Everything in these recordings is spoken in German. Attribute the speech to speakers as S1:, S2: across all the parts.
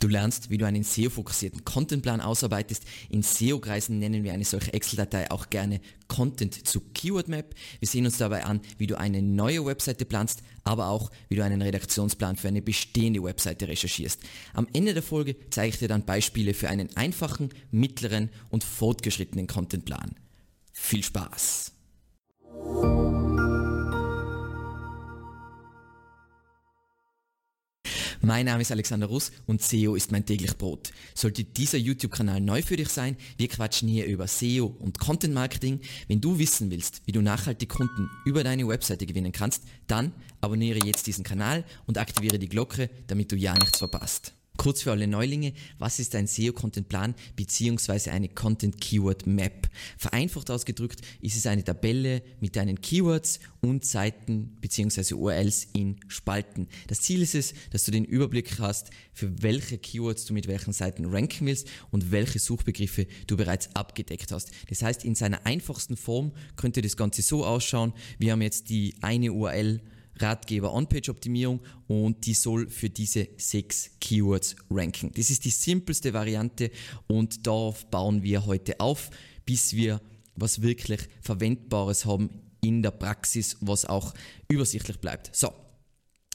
S1: Du lernst, wie du einen SEO-fokussierten Contentplan ausarbeitest. In SEO-Kreisen nennen wir eine solche Excel-Datei auch gerne Content zu Keyword Map. Wir sehen uns dabei an, wie du eine neue Webseite planst, aber auch, wie du einen Redaktionsplan für eine bestehende Webseite recherchierst. Am Ende der Folge zeige ich dir dann Beispiele für einen einfachen, mittleren und fortgeschrittenen Contentplan. Viel Spaß! Mein Name ist Alexander Russ und SEO ist mein täglich Brot. Sollte dieser YouTube-Kanal neu für dich sein, wir quatschen hier über SEO und Content Marketing. Wenn du wissen willst, wie du nachhaltig Kunden über deine Webseite gewinnen kannst, dann abonniere jetzt diesen Kanal und aktiviere die Glocke, damit du ja nichts verpasst. Kurz für alle Neulinge, was ist ein SEO-Content-Plan bzw. eine Content-Keyword-Map? Vereinfacht ausgedrückt ist es eine Tabelle mit deinen Keywords und Seiten bzw. URLs in Spalten. Das Ziel ist es, dass du den Überblick hast, für welche Keywords du mit welchen Seiten ranken willst und welche Suchbegriffe du bereits abgedeckt hast. Das heißt, in seiner einfachsten Form könnte das Ganze so ausschauen, wir haben jetzt die eine URL Ratgeber On-Page-Optimierung und die soll für diese sechs Keywords ranken. Das ist die simpelste Variante und darauf bauen wir heute auf, bis wir was wirklich Verwendbares haben in der Praxis, was auch übersichtlich bleibt. So,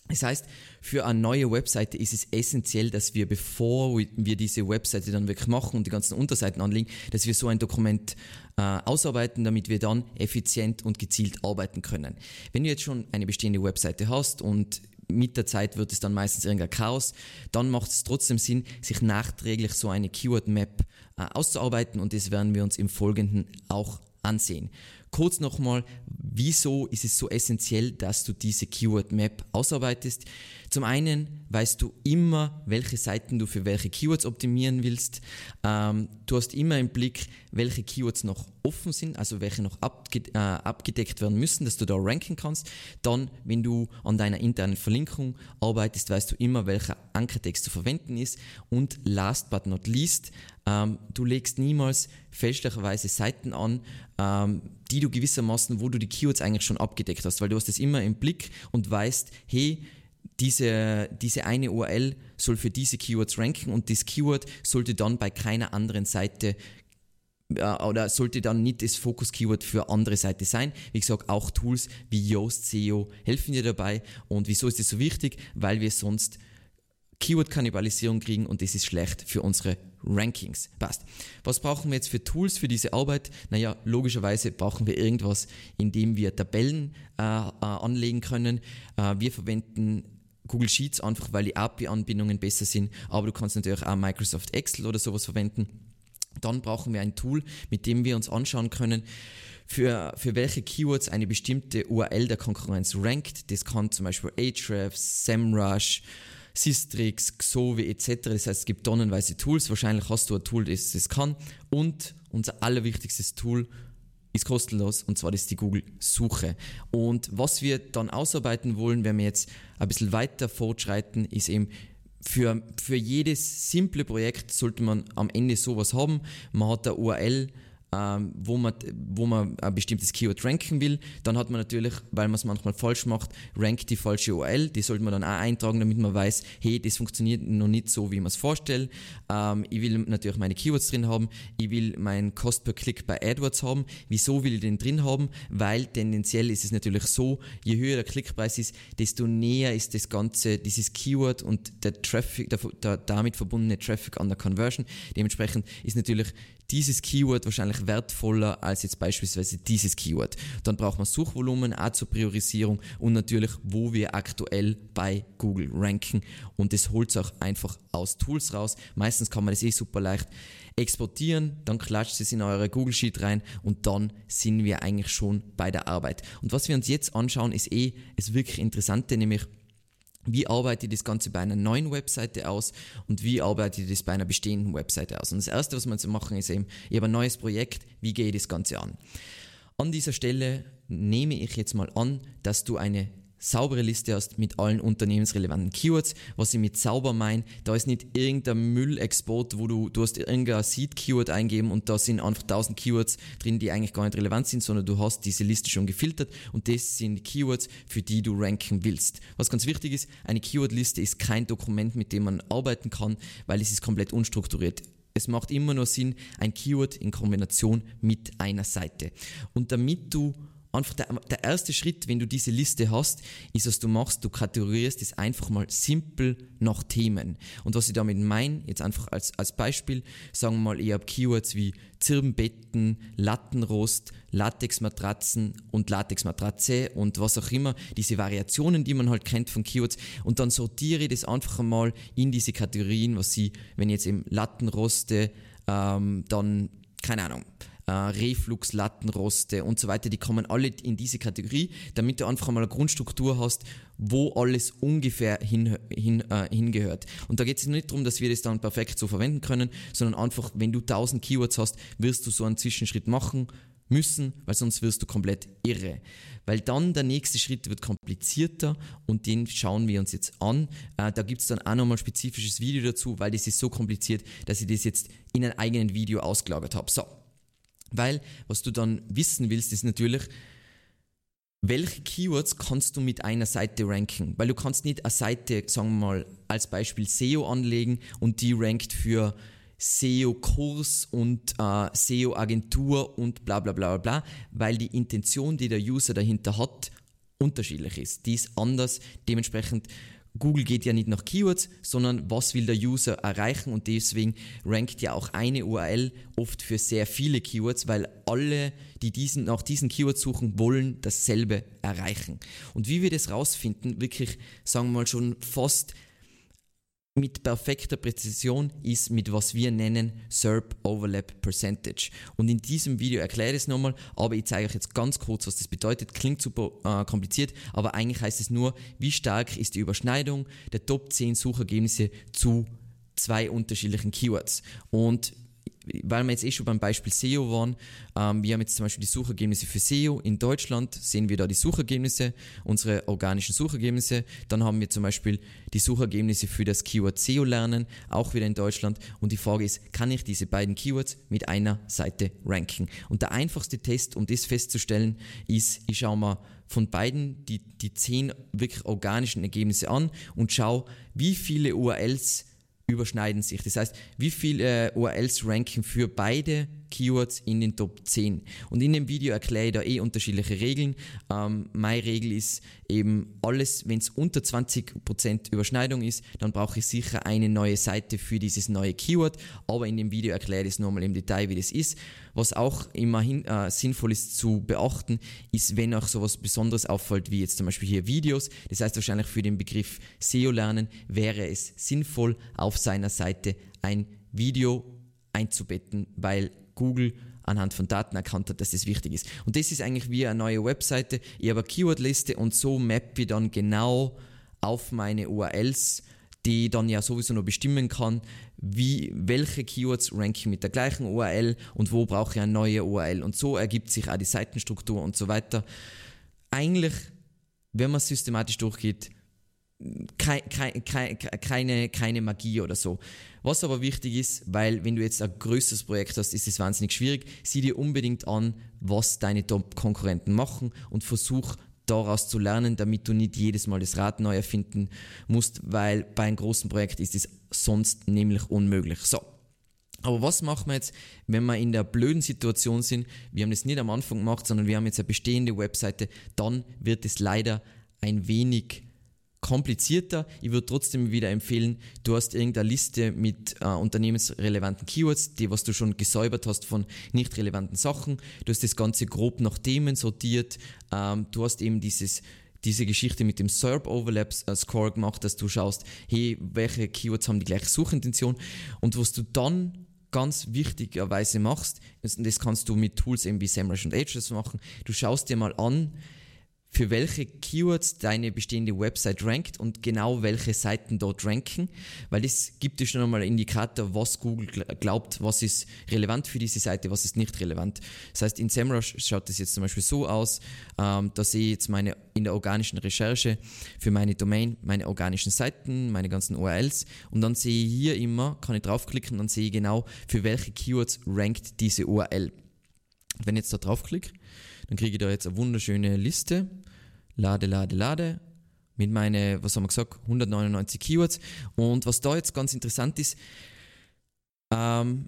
S1: das heißt, für eine neue Webseite ist es essentiell, dass wir, bevor wir diese Webseite dann wirklich machen und die ganzen Unterseiten anlegen, dass wir so ein Dokument äh, ausarbeiten, damit wir dann effizient und gezielt arbeiten können. Wenn du jetzt schon eine bestehende Webseite hast und mit der Zeit wird es dann meistens irgendein Chaos, dann macht es trotzdem Sinn, sich nachträglich so eine Keyword Map äh, auszuarbeiten und das werden wir uns im Folgenden auch ansehen. Kurz nochmal, wieso ist es so essentiell, dass du diese Keyword Map ausarbeitest? Zum einen weißt du immer, welche Seiten du für welche Keywords optimieren willst. Ähm, du hast immer im Blick, welche Keywords noch offen sind, also welche noch abge äh, abgedeckt werden müssen, dass du da ranken kannst. Dann, wenn du an deiner internen Verlinkung arbeitest, weißt du immer, welcher Ankertext zu verwenden ist. Und last but not least, ähm, du legst niemals fälschlicherweise Seiten an, ähm, die du gewissermaßen, wo du die Keywords eigentlich schon abgedeckt hast, weil du hast es immer im Blick und weißt, hey, diese, diese eine URL soll für diese Keywords ranken und das Keyword sollte dann bei keiner anderen Seite äh, oder sollte dann nicht das Fokus-Keyword für andere Seite sein. Wie gesagt, auch Tools wie Yoast SEO helfen dir dabei. Und wieso ist das so wichtig? Weil wir sonst Keyword-Kannibalisierung kriegen und das ist schlecht für unsere Rankings. Passt. Was brauchen wir jetzt für Tools für diese Arbeit? Naja, logischerweise brauchen wir irgendwas, in dem wir Tabellen äh, äh, anlegen können. Äh, wir verwenden Google Sheets einfach, weil die API-Anbindungen besser sind, aber du kannst natürlich auch Microsoft Excel oder sowas verwenden. Dann brauchen wir ein Tool, mit dem wir uns anschauen können, für, für welche Keywords eine bestimmte URL der Konkurrenz rankt. Das kann zum Beispiel Ahrefs, SEMrush, Systrix, Xovi etc. Das heißt, es gibt tonnenweise Tools. Wahrscheinlich hast du ein Tool, das das kann. Und unser allerwichtigstes Tool ist kostenlos und zwar ist die Google Suche. Und was wir dann ausarbeiten wollen, wenn wir jetzt ein bisschen weiter fortschreiten, ist eben für, für jedes simple Projekt sollte man am Ende sowas haben. Man hat eine URL, ähm, wo, man, wo man ein bestimmtes Keyword ranken will. Dann hat man natürlich, weil man es manchmal falsch macht, rankt die falsche URL. Die sollte man dann auch eintragen, damit man weiß, hey, das funktioniert noch nicht so, wie man es vorstellt. Ähm, ich will natürlich meine Keywords drin haben. Ich will meinen Cost per Click bei AdWords haben. Wieso will ich den drin haben? Weil tendenziell ist es natürlich so, je höher der Klickpreis ist, desto näher ist das Ganze, dieses Keyword und der Traffic, der, der damit verbundene Traffic an der Conversion. Dementsprechend ist natürlich dieses Keyword wahrscheinlich wertvoller als jetzt beispielsweise dieses Keyword. Dann braucht man Suchvolumen auch zur Priorisierung und natürlich, wo wir aktuell bei Google ranken. Und das holt es auch einfach aus Tools raus. Meistens kann man das eh super leicht exportieren, dann klatscht es in eure Google Sheet rein und dann sind wir eigentlich schon bei der Arbeit. Und was wir uns jetzt anschauen, ist eh das wirklich Interessante, nämlich wie arbeite ich das Ganze bei einer neuen Webseite aus und wie arbeite ich das bei einer bestehenden Webseite aus. Und das Erste, was man zu machen, ist eben, ich habe ein neues Projekt, wie gehe ich das Ganze an? An dieser Stelle nehme ich jetzt mal an, dass du eine saubere Liste hast mit allen unternehmensrelevanten Keywords. Was ich mit sauber meine, da ist nicht irgendein Müllexport, wo du, du hast irgendein Seed-Keyword eingeben und da sind einfach 1000 Keywords drin, die eigentlich gar nicht relevant sind, sondern du hast diese Liste schon gefiltert und das sind die Keywords, für die du ranken willst. Was ganz wichtig ist, eine Keyword-Liste ist kein Dokument, mit dem man arbeiten kann, weil es ist komplett unstrukturiert. Es macht immer nur Sinn, ein Keyword in Kombination mit einer Seite. Und damit du einfach der, der erste Schritt, wenn du diese Liste hast, ist, was du machst, du kategorierst es einfach mal simpel nach Themen. Und was ich damit meine, jetzt einfach als, als Beispiel, sagen wir mal, ich habe Keywords wie Zirbenbetten, Lattenrost, Latexmatratzen und Latexmatratze und was auch immer, diese Variationen, die man halt kennt von Keywords und dann sortiere ich das einfach mal in diese Kategorien, was sie, wenn ich jetzt eben Lattenroste, ähm, dann, keine Ahnung, äh, Reflux, Lattenroste und so weiter, die kommen alle in diese Kategorie, damit du einfach mal eine Grundstruktur hast, wo alles ungefähr hin, hin, äh, hingehört. Und da geht es nicht darum, dass wir das dann perfekt so verwenden können, sondern einfach, wenn du 1000 Keywords hast, wirst du so einen Zwischenschritt machen müssen, weil sonst wirst du komplett irre. Weil dann der nächste Schritt wird komplizierter und den schauen wir uns jetzt an. Äh, da gibt es dann auch nochmal ein spezifisches Video dazu, weil das ist so kompliziert, dass ich das jetzt in einem eigenen Video ausgelagert habe. So, weil was du dann wissen willst, ist natürlich, welche Keywords kannst du mit einer Seite ranken? Weil du kannst nicht eine Seite, sagen wir mal, als Beispiel SEO anlegen und die rankt für SEO-Kurs und äh, SEO-Agentur und bla bla bla bla, weil die Intention, die der User dahinter hat, unterschiedlich ist. Die ist anders. Dementsprechend Google geht ja nicht nach Keywords, sondern was will der User erreichen und deswegen rankt ja auch eine URL oft für sehr viele Keywords, weil alle, die diesen, nach diesen Keywords suchen, wollen dasselbe erreichen. Und wie wir das rausfinden, wirklich, sagen wir mal schon fast mit perfekter Präzision ist mit was wir nennen SERP Overlap Percentage. Und in diesem Video erkläre ich es nochmal, aber ich zeige euch jetzt ganz kurz, was das bedeutet. Klingt super äh, kompliziert, aber eigentlich heißt es nur, wie stark ist die Überschneidung der Top 10 Suchergebnisse zu zwei unterschiedlichen Keywords. Und weil wir jetzt eh schon beim Beispiel SEO waren, ähm, wir haben jetzt zum Beispiel die Suchergebnisse für SEO in Deutschland, sehen wir da die Suchergebnisse, unsere organischen Suchergebnisse. Dann haben wir zum Beispiel die Suchergebnisse für das Keyword SEO lernen, auch wieder in Deutschland. Und die Frage ist, kann ich diese beiden Keywords mit einer Seite ranken? Und der einfachste Test, um das festzustellen, ist, ich schaue mal von beiden die, die zehn wirklich organischen Ergebnisse an und schaue, wie viele URLs überschneiden sich. Das heißt, wie viele äh, URLs ranken für beide Keywords in den Top 10. Und in dem Video erkläre ich da eh unterschiedliche Regeln. Ähm, meine Regel ist eben alles, wenn es unter 20% Überschneidung ist, dann brauche ich sicher eine neue Seite für dieses neue Keyword. Aber in dem Video erkläre ich das nochmal im Detail, wie das ist. Was auch immerhin äh, sinnvoll ist zu beachten, ist, wenn auch sowas Besonderes auffällt, wie jetzt zum Beispiel hier Videos. Das heißt wahrscheinlich für den Begriff SEO lernen wäre es sinnvoll, auf seiner Seite ein Video einzubetten, weil Google anhand von Daten erkannt hat, dass das wichtig ist. Und das ist eigentlich wie eine neue Webseite. Ich habe eine Keywordliste und so mappe ich dann genau auf meine URLs, die dann ja sowieso noch bestimmen kann, wie, welche Keywords ranken mit der gleichen URL und wo brauche ich eine neue URL. Und so ergibt sich auch die Seitenstruktur und so weiter. Eigentlich, wenn man systematisch durchgeht, keine, keine, keine, keine Magie oder so. Was aber wichtig ist, weil wenn du jetzt ein größeres Projekt hast, ist es wahnsinnig schwierig, sieh dir unbedingt an, was deine Top-Konkurrenten machen und versuch daraus zu lernen, damit du nicht jedes Mal das Rad neu erfinden musst, weil bei einem großen Projekt ist es sonst nämlich unmöglich. So. Aber was machen wir jetzt, wenn wir in der blöden Situation sind? Wir haben das nicht am Anfang gemacht, sondern wir haben jetzt eine bestehende Webseite. Dann wird es leider ein wenig komplizierter. Ich würde trotzdem wieder empfehlen, du hast irgendeine Liste mit äh, unternehmensrelevanten Keywords, die was du schon gesäubert hast von nicht relevanten Sachen. Du hast das Ganze grob nach Themen sortiert. Ähm, du hast eben dieses diese Geschichte mit dem SERP Overlap äh, Score gemacht, dass du schaust, hey, welche Keywords haben die gleiche Suchintention und was du dann ganz wichtigerweise machst, das kannst du mit Tools eben wie SEMrush und Ahrefs machen, du schaust dir mal an, für welche Keywords deine bestehende Website rankt und genau welche Seiten dort ranken, weil das gibt dir schon einmal einen Indikator, was Google glaubt, was ist relevant für diese Seite, was ist nicht relevant. Das heißt, in SEMrush schaut das jetzt zum Beispiel so aus, ähm, da sehe ich jetzt meine in der organischen Recherche für meine Domain, meine organischen Seiten, meine ganzen URLs und dann sehe ich hier immer, kann ich draufklicken, dann sehe ich genau, für welche Keywords rankt diese URL. Wenn ich jetzt da draufklicke, dann kriege ich da jetzt eine wunderschöne Liste. Lade, lade, lade. Mit meinen, was haben wir gesagt, 199 Keywords. Und was da jetzt ganz interessant ist, ähm,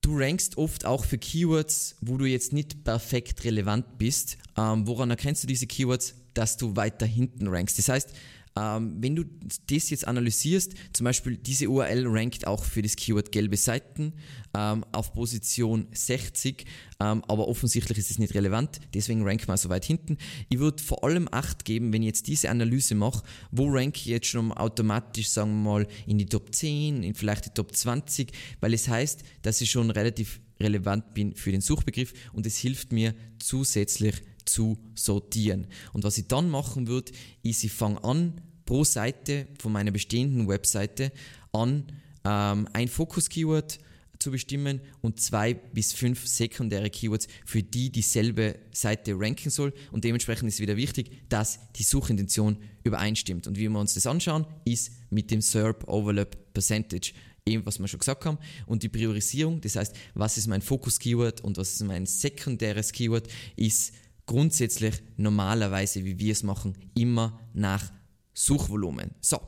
S1: du rankst oft auch für Keywords, wo du jetzt nicht perfekt relevant bist. Ähm, woran erkennst du diese Keywords? Dass du weiter hinten rankst. Das heißt, ähm, wenn du das jetzt analysierst, zum Beispiel diese URL rankt auch für das Keyword gelbe Seiten ähm, auf Position 60, ähm, aber offensichtlich ist es nicht relevant, deswegen rankt man so weit hinten. Ich würde vor allem Acht geben, wenn ich jetzt diese Analyse mache, wo rank ich jetzt schon automatisch, sagen wir mal, in die Top 10, in vielleicht die Top 20, weil es heißt, dass ich schon relativ relevant bin für den Suchbegriff und es hilft mir zusätzlich zu sortieren. Und was ich dann machen würde, ist, ich fange an, pro Seite von meiner bestehenden Webseite an, ähm, ein Fokus-Keyword zu bestimmen und zwei bis fünf sekundäre Keywords, für die dieselbe Seite ranken soll. Und dementsprechend ist wieder wichtig, dass die Suchintention übereinstimmt. Und wie wir uns das anschauen, ist mit dem SERP Overlap Percentage eben was wir schon gesagt haben. Und die Priorisierung, das heißt, was ist mein Fokus-Keyword und was ist mein sekundäres Keyword, ist grundsätzlich normalerweise, wie wir es machen, immer nach Suchvolumen. So.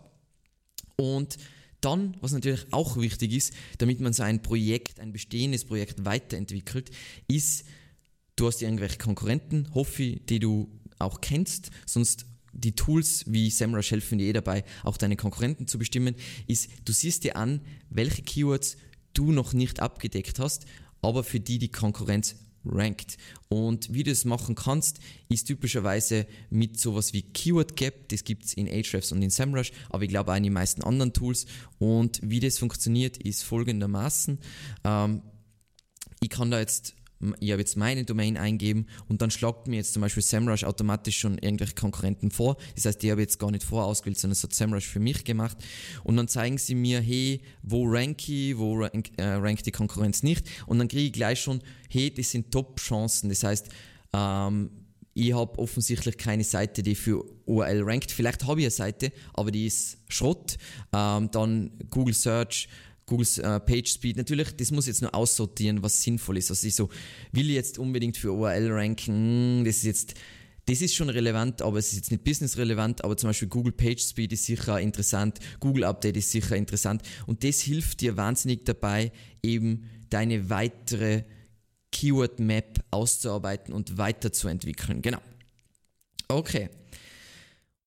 S1: Und dann, was natürlich auch wichtig ist, damit man so ein Projekt, ein bestehendes Projekt weiterentwickelt, ist, du hast irgendwelche Konkurrenten, hoffe ich, die du auch kennst, sonst die Tools wie SEMrush helfen dir eh dabei, auch deine Konkurrenten zu bestimmen, ist, du siehst dir an, welche Keywords du noch nicht abgedeckt hast, aber für die die Konkurrenz rankt. Und wie du das machen kannst, ist typischerweise mit sowas wie Keyword Gap, das gibt es in Ahrefs und in SEMrush, aber ich glaube auch in den meisten anderen Tools. Und wie das funktioniert, ist folgendermaßen. Ähm, ich kann da jetzt ich habe jetzt meine Domain eingeben und dann schlagt mir jetzt zum Beispiel SEMrush automatisch schon irgendwelche Konkurrenten vor. Das heißt, die habe ich jetzt gar nicht vorausgewählt, sondern es hat SEMrush für mich gemacht. Und dann zeigen sie mir, hey, wo rank ich, wo rank, äh, rankt die Konkurrenz nicht. Und dann kriege ich gleich schon, hey, das sind Top-Chancen. Das heißt, ähm, ich habe offensichtlich keine Seite, die für URL rankt. Vielleicht habe ich eine Seite, aber die ist Schrott. Ähm, dann Google Search Googles äh, Page Speed. Natürlich, das muss jetzt nur aussortieren, was sinnvoll ist. Also ich so, will ich jetzt unbedingt für URL ranken, hm, das ist jetzt, das ist schon relevant, aber es ist jetzt nicht business relevant, aber zum Beispiel Google Page Speed ist sicher interessant, Google Update ist sicher interessant und das hilft dir wahnsinnig dabei, eben deine weitere Keyword Map auszuarbeiten und weiterzuentwickeln. Genau. Okay.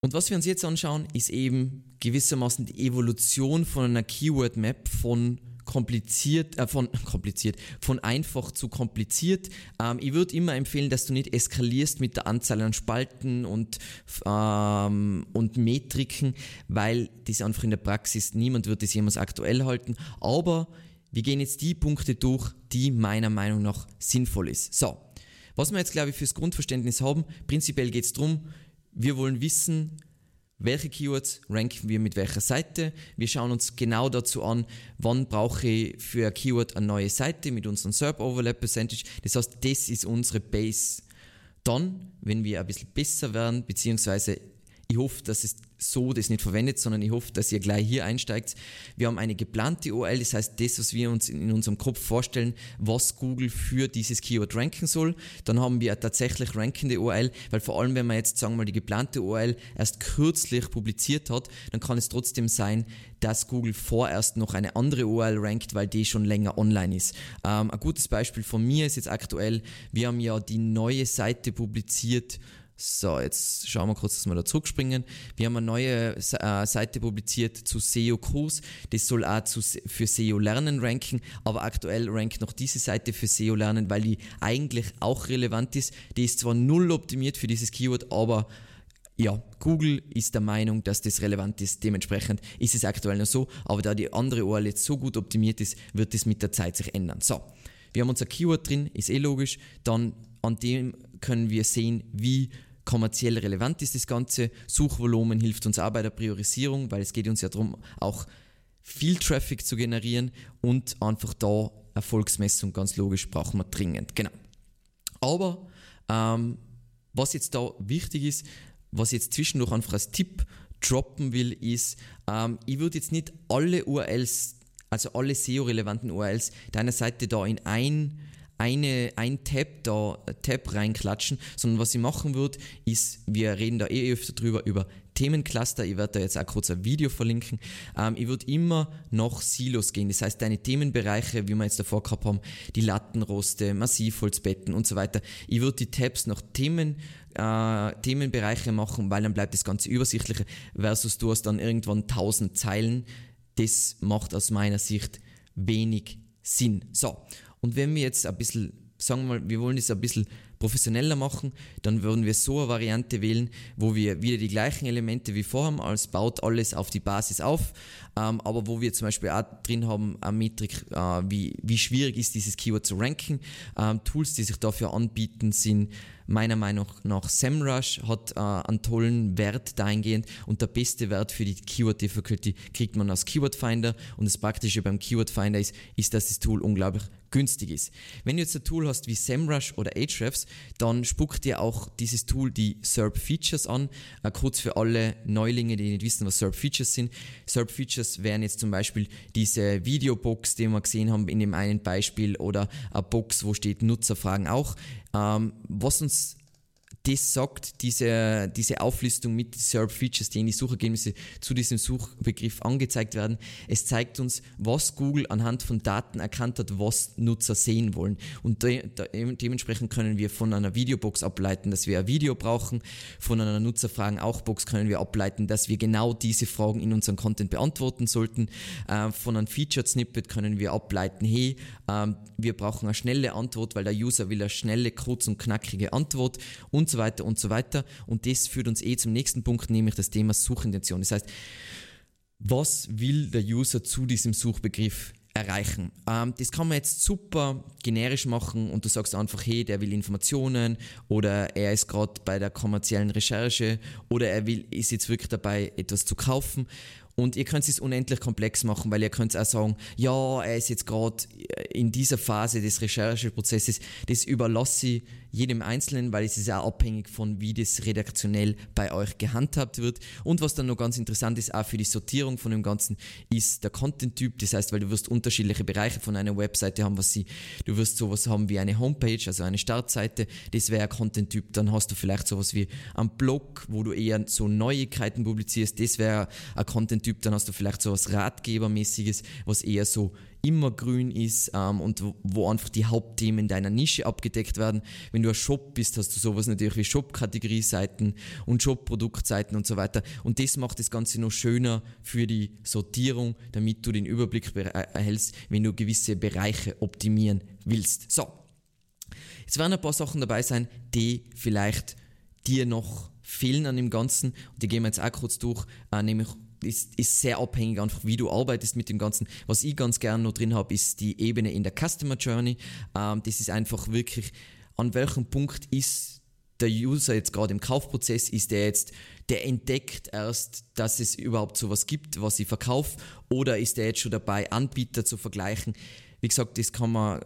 S1: Und was wir uns jetzt anschauen, ist eben gewissermaßen die Evolution von einer Keyword Map von kompliziert, äh, von kompliziert, von einfach zu kompliziert. Ähm, ich würde immer empfehlen, dass du nicht eskalierst mit der Anzahl an Spalten und, ähm, und Metriken, weil das einfach in der Praxis, niemand wird das jemals aktuell halten. Aber wir gehen jetzt die Punkte durch, die meiner Meinung nach sinnvoll ist. So, was wir jetzt, glaube ich, fürs Grundverständnis haben, prinzipiell geht es darum, wir wollen wissen, welche Keywords ranken wir mit welcher Seite. Wir schauen uns genau dazu an, wann brauche ich für ein Keyword eine neue Seite mit unserem SERP Overlap Percentage. Das heißt, das ist unsere Base. Dann, wenn wir ein bisschen besser werden, beziehungsweise ich hoffe, dass es so das nicht verwendet, sondern ich hoffe, dass ihr gleich hier einsteigt. Wir haben eine geplante URL, das heißt das, was wir uns in unserem Kopf vorstellen, was Google für dieses Keyword ranken soll. Dann haben wir eine tatsächlich rankende URL, weil vor allem, wenn man jetzt, sagen wir mal, die geplante URL erst kürzlich publiziert hat, dann kann es trotzdem sein, dass Google vorerst noch eine andere URL rankt, weil die schon länger online ist. Ähm, ein gutes Beispiel von mir ist jetzt aktuell, wir haben ja die neue Seite publiziert, so, jetzt schauen wir kurz, dass wir da zurückspringen. Wir haben eine neue äh, Seite publiziert zu SEO Kurs. Das soll auch für SEO Lernen ranken, aber aktuell rankt noch diese Seite für SEO Lernen, weil die eigentlich auch relevant ist. Die ist zwar null optimiert für dieses Keyword, aber ja, Google ist der Meinung, dass das relevant ist. Dementsprechend ist es aktuell noch so, aber da die andere URL jetzt so gut optimiert ist, wird es mit der Zeit sich ändern. So, wir haben unser Keyword drin, ist eh logisch. Dann an dem können wir sehen, wie kommerziell relevant ist das Ganze. Suchvolumen hilft uns auch bei der Priorisierung, weil es geht uns ja darum, auch viel Traffic zu generieren und einfach da Erfolgsmessung ganz logisch brauchen wir dringend. Genau. Aber ähm, was jetzt da wichtig ist, was ich jetzt zwischendurch einfach als Tipp droppen will, ist, ähm, ich würde jetzt nicht alle URLs, also alle SEO-relevanten URLs deiner Seite da in ein eine, ein Tab da, Tab reinklatschen, sondern was ich machen würde, ist, wir reden da eh öfter drüber, über Themencluster. Ich werde da jetzt auch kurz ein Video verlinken. Ähm, ich würde immer nach Silos gehen. Das heißt, deine Themenbereiche, wie wir jetzt davor gehabt haben, die Lattenroste, Massivholzbetten und so weiter. Ich würde die Tabs nach Themen, äh, Themenbereiche machen, weil dann bleibt das Ganze übersichtlicher versus du hast dann irgendwann 1000 Zeilen. Das macht aus meiner Sicht wenig Sinn. So. Und wenn wir jetzt ein bisschen, sagen wir mal, wir wollen das ein bisschen professioneller machen, dann würden wir so eine Variante wählen, wo wir wieder die gleichen Elemente wie vorher, als baut alles auf die Basis auf, ähm, aber wo wir zum Beispiel auch drin haben, eine Metrik, äh, wie, wie schwierig ist dieses Keyword zu ranken. Ähm, Tools, die sich dafür anbieten, sind meiner Meinung nach SEMrush hat äh, einen tollen Wert dahingehend und der beste Wert für die Keyword Difficulty kriegt man aus Keyword Finder und das Praktische beim Keyword Finder ist, ist, dass das Tool unglaublich günstig ist. Wenn du jetzt ein Tool hast wie SEMrush oder Ahrefs, dann spuckt dir auch dieses Tool die SERP Features an. Äh, kurz für alle Neulinge, die nicht wissen, was SERP Features sind. SERP Features wären jetzt zum Beispiel diese Videobox, die wir gesehen haben in dem einen Beispiel oder eine Box, wo steht Nutzerfragen auch. Ähm, was uns das sagt, diese, diese Auflistung mit SERP Features, die in die Suchergebnisse zu diesem Suchbegriff angezeigt werden. Es zeigt uns, was Google anhand von Daten erkannt hat, was Nutzer sehen wollen. Und de, de, dementsprechend können wir von einer Videobox ableiten, dass wir ein Video brauchen. Von einer Nutzerfragen auch Box können wir ableiten, dass wir genau diese Fragen in unserem Content beantworten sollten. Äh, von einem Featured Snippet können wir ableiten, hey, äh, wir brauchen eine schnelle Antwort, weil der User will eine schnelle, kurz und knackige Antwort und so weiter und so weiter. Und das führt uns eh zum nächsten Punkt, nämlich das Thema Suchintention. Das heißt, was will der User zu diesem Suchbegriff erreichen. Ähm, das kann man jetzt super generisch machen und du sagst einfach, hey, der will Informationen oder er ist gerade bei der kommerziellen Recherche oder er will, ist jetzt wirklich dabei, etwas zu kaufen und ihr könnt es unendlich komplex machen, weil ihr könnt auch sagen, ja, er ist jetzt gerade in dieser Phase des Rechercheprozesses, das überlasse ich jedem Einzelnen, weil es ist auch abhängig von, wie das redaktionell bei euch gehandhabt wird. Und was dann noch ganz interessant ist, auch für die Sortierung von dem Ganzen, ist der Content-Typ. Das heißt, weil du wirst unterschiedliche Bereiche von einer Webseite haben, was sie, du wirst sowas haben wie eine Homepage, also eine Startseite, das wäre ein Content-Typ. Dann hast du vielleicht sowas wie einen Blog, wo du eher so Neuigkeiten publizierst, das wäre ein Content-Typ. Dann hast du vielleicht sowas Ratgebermäßiges, was eher so immer grün ist ähm, und wo einfach die Hauptthemen deiner Nische abgedeckt werden. Wenn du ein Shop bist, hast du sowas natürlich wie Shop-Kategorie-Seiten und Shop-Produktseiten und so weiter. Und das macht das Ganze noch schöner für die Sortierung, damit du den Überblick erhältst, wenn du gewisse Bereiche optimieren willst. So, jetzt werden ein paar Sachen dabei sein, die vielleicht dir noch fehlen an dem Ganzen. Und die gehen wir jetzt auch kurz durch, äh, nämlich ist, ist sehr abhängig einfach, wie du arbeitest mit dem Ganzen. Was ich ganz gerne noch drin habe, ist die Ebene in der Customer Journey. Ähm, das ist einfach wirklich, an welchem Punkt ist der User jetzt gerade im Kaufprozess, ist der jetzt, der entdeckt erst, dass es überhaupt sowas gibt, was ich verkaufe, oder ist der jetzt schon dabei, Anbieter zu vergleichen? Wie gesagt, das kann man,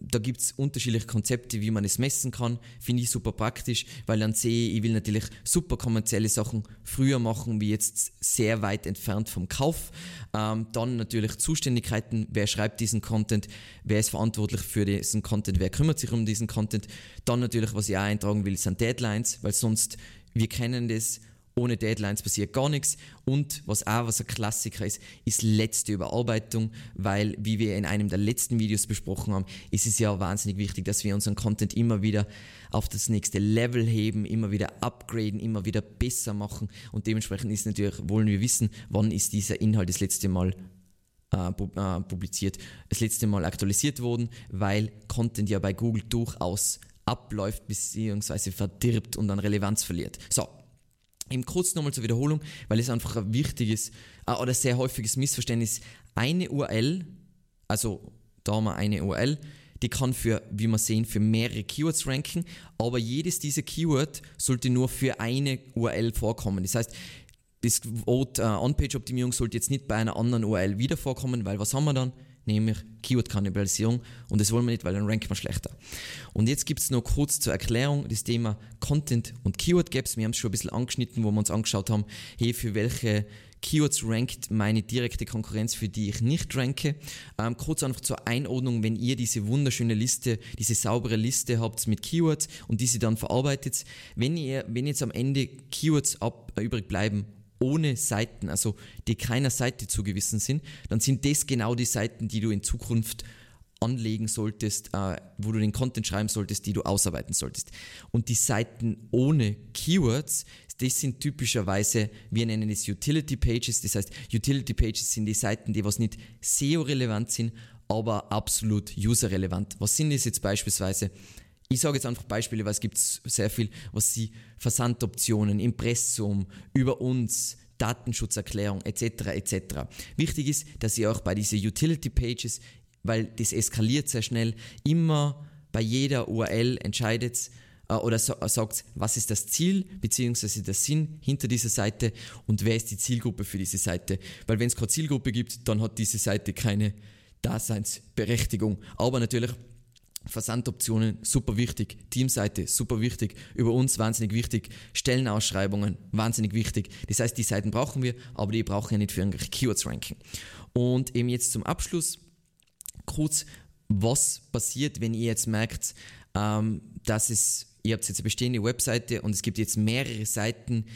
S1: da gibt es unterschiedliche Konzepte, wie man es messen kann. Finde ich super praktisch, weil dann sehe ich, ich will natürlich super kommerzielle Sachen früher machen, wie jetzt sehr weit entfernt vom Kauf. Ähm, dann natürlich Zuständigkeiten, wer schreibt diesen Content, wer ist verantwortlich für diesen Content, wer kümmert sich um diesen Content. Dann natürlich, was ich auch eintragen will, sind Deadlines, weil sonst, wir kennen das, ohne Deadlines passiert gar nichts. Und was auch was ein Klassiker ist, ist letzte Überarbeitung, weil, wie wir in einem der letzten Videos besprochen haben, ist es ja wahnsinnig wichtig, dass wir unseren Content immer wieder auf das nächste Level heben, immer wieder upgraden, immer wieder besser machen. Und dementsprechend ist natürlich, wollen wir wissen, wann ist dieser Inhalt das letzte Mal äh, äh publiziert, das letzte Mal aktualisiert worden, weil Content ja bei Google durchaus abläuft bzw. verdirbt und an Relevanz verliert. So, Eben kurz nochmal zur Wiederholung, weil es einfach ein wichtiges äh, oder sehr häufiges Missverständnis. Eine URL, also da haben wir eine URL, die kann für, wie wir sehen, für mehrere Keywords ranken, aber jedes dieser Keyword sollte nur für eine URL vorkommen. Das heißt, das Wort äh, On-Page-Optimierung sollte jetzt nicht bei einer anderen URL wieder vorkommen, weil was haben wir dann? Nämlich Keyword-Kannibalisierung und das wollen wir nicht, weil dann ranken wir schlechter. Und jetzt gibt es noch kurz zur Erklärung das Thema Content und Keyword-Gaps. Wir haben es schon ein bisschen angeschnitten, wo wir uns angeschaut haben, hey, für welche Keywords rankt meine direkte Konkurrenz, für die ich nicht ranke. Ähm, kurz einfach zur Einordnung, wenn ihr diese wunderschöne Liste, diese saubere Liste habt mit Keywords und diese dann verarbeitet, wenn ihr, wenn jetzt am Ende Keywords ab, äh, übrig bleiben ohne Seiten, also die keiner Seite zugewiesen sind, dann sind das genau die Seiten, die du in Zukunft anlegen solltest, äh, wo du den Content schreiben solltest, die du ausarbeiten solltest. Und die Seiten ohne Keywords, das sind typischerweise, wir nennen es Utility Pages, das heißt, Utility Pages sind die Seiten, die was nicht SEO-relevant sind, aber absolut user-relevant. Was sind das jetzt beispielsweise? Ich sage jetzt einfach Beispiele, weil es gibt sehr viel, was sie Versandoptionen, Impressum, über uns, Datenschutzerklärung etc. etc. Wichtig ist, dass ihr auch bei diesen Utility Pages, weil das eskaliert sehr schnell, immer bei jeder URL entscheidet äh, oder so, sagt, was ist das Ziel bzw. der Sinn hinter dieser Seite und wer ist die Zielgruppe für diese Seite. Weil wenn es keine Zielgruppe gibt, dann hat diese Seite keine Daseinsberechtigung. Aber natürlich Versandoptionen super wichtig, Teamseite super wichtig, über uns wahnsinnig wichtig, Stellenausschreibungen wahnsinnig wichtig. Das heißt, die Seiten brauchen wir, aber die brauchen ja nicht für irgendwelche Keywords ranking. Und eben jetzt zum Abschluss kurz, was passiert, wenn ihr jetzt merkt, ähm, dass es, ihr habt jetzt eine bestehende Webseite und es gibt jetzt mehrere Seiten,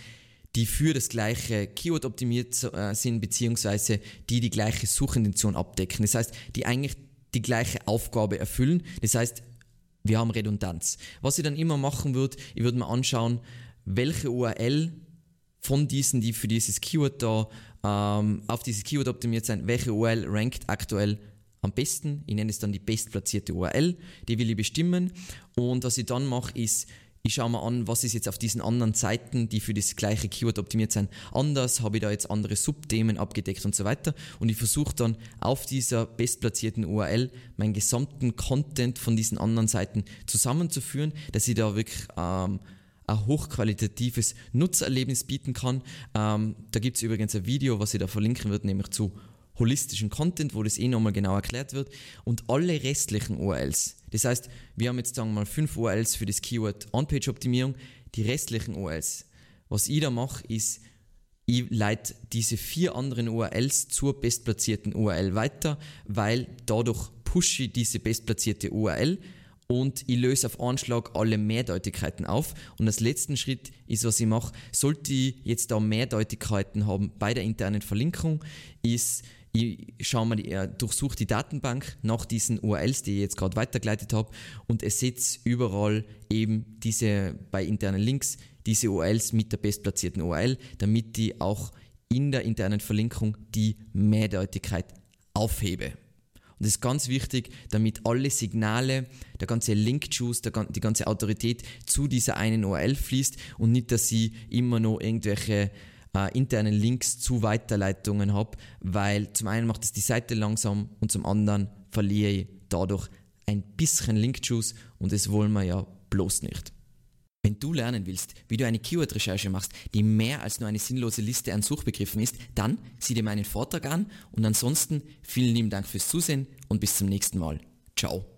S1: die für das gleiche Keyword optimiert äh, sind, beziehungsweise die die gleiche Suchintention abdecken. Das heißt, die eigentlich die gleiche Aufgabe erfüllen. Das heißt, wir haben Redundanz. Was ich dann immer machen würde, ich würde mir anschauen, welche URL von diesen, die für dieses Keyword da ähm, auf dieses Keyword optimiert sind, welche URL rankt aktuell am besten. Ich nenne es dann die bestplatzierte URL. Die will ich bestimmen. Und was ich dann mache, ist, ich schaue mir an, was ist jetzt auf diesen anderen Seiten, die für das gleiche Keyword optimiert sind, anders, habe ich da jetzt andere Subthemen abgedeckt und so weiter. Und ich versuche dann auf dieser bestplatzierten URL meinen gesamten Content von diesen anderen Seiten zusammenzuführen, dass ich da wirklich ähm, ein hochqualitatives Nutzererlebnis bieten kann. Ähm, da gibt es übrigens ein Video, was ich da verlinken wird, nämlich zu holistischen Content, wo das eh nochmal genau erklärt wird. Und alle restlichen URLs, das heißt, wir haben jetzt sagen wir mal fünf URLs für das Keyword On-Page-Optimierung, die restlichen URLs. Was ich da mache, ist, ich leite diese vier anderen URLs zur bestplatzierten URL weiter, weil dadurch pushe ich diese bestplatzierte URL und ich löse auf Anschlag alle Mehrdeutigkeiten auf. Und als letzten Schritt ist, was ich mache, sollte ich jetzt da Mehrdeutigkeiten haben bei der internen Verlinkung, ist, ich schaue mal, ich durchsuche die Datenbank nach diesen URLs, die ich jetzt gerade weitergeleitet habe und ersetze überall eben diese bei internen Links diese URLs mit der bestplatzierten URL, damit die auch in der internen Verlinkung die Mehrdeutigkeit aufhebe. Und das ist ganz wichtig, damit alle Signale, der ganze Link-Juice, die ganze Autorität zu dieser einen URL fließt und nicht, dass sie immer noch irgendwelche äh, internen Links zu Weiterleitungen habe, weil zum einen macht es die Seite langsam und zum anderen verliere ich dadurch ein bisschen Link-Juice und das wollen wir ja bloß nicht. Wenn du lernen willst, wie du eine Keyword-Recherche machst, die mehr als nur eine sinnlose Liste an Suchbegriffen ist, dann sieh dir meinen Vortrag an und ansonsten vielen lieben Dank fürs Zusehen und bis zum nächsten Mal. Ciao.